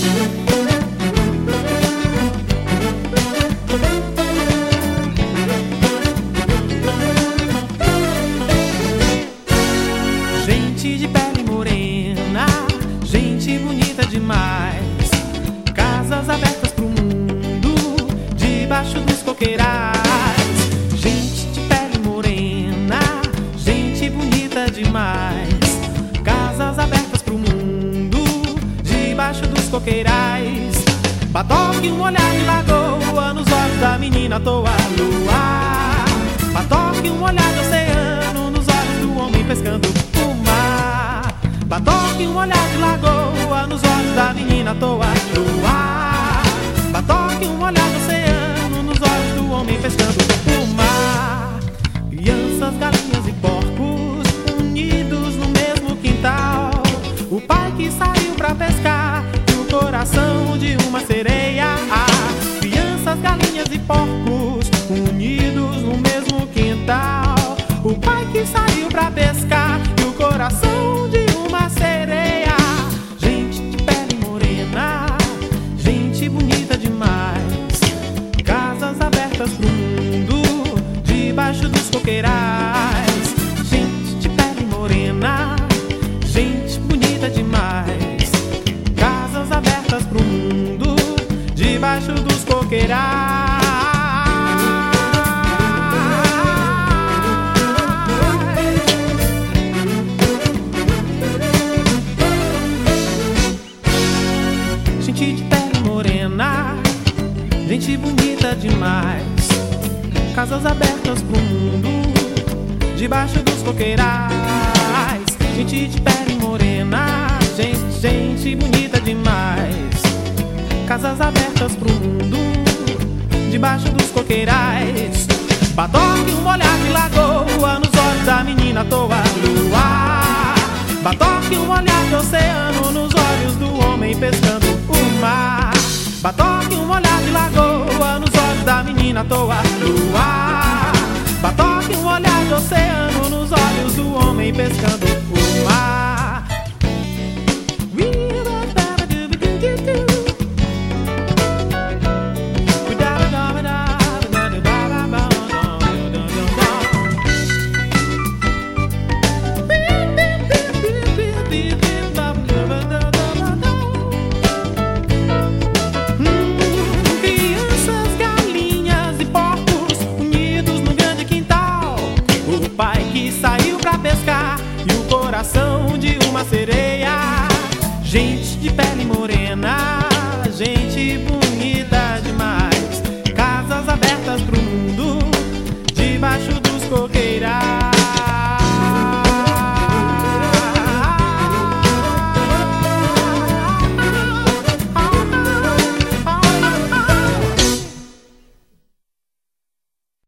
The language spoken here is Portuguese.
Gente de pele morena, gente bonita demais. Casas abertas pro mundo, debaixo dos coqueirais. Gente de pele morena, gente bonita demais. Coqueirais. Batoque, um olhar de lagoa nos olhos da menina à toa luar. Batoque, um olhar de oceano nos olhos do homem pescando o mar. Batoque, um olhar de lagoa nos olhos da menina à toa luar. Batoque, um olhar de porcos unidos no mesmo quintal. O pai que saiu pra pescar e o coração de uma sereia. Gente de pele morena, gente bonita demais. Casas abertas pro mundo, debaixo dos coqueirais. Gente de pele morena, gente bonita demais. Casas abertas pro mundo, debaixo dos coqueirais. Morena, gente bonita demais. Casas abertas pro mundo, debaixo dos coqueirais. Gente de pele morena, gente, gente bonita demais. Casas abertas pro mundo, debaixo dos coqueirais. Batoque, um olhar de lagoa nos olhos da menina à toa luar. Batoque, um olhar de oceano nos olhos do homem pescando o mar. Batoque, um olhar de lagoa nos olhos da menina à toa luar. Batoque, um olhar de oceano nos olhos do homem pescando coração de uma sereia. Gente de pele morena, gente bonita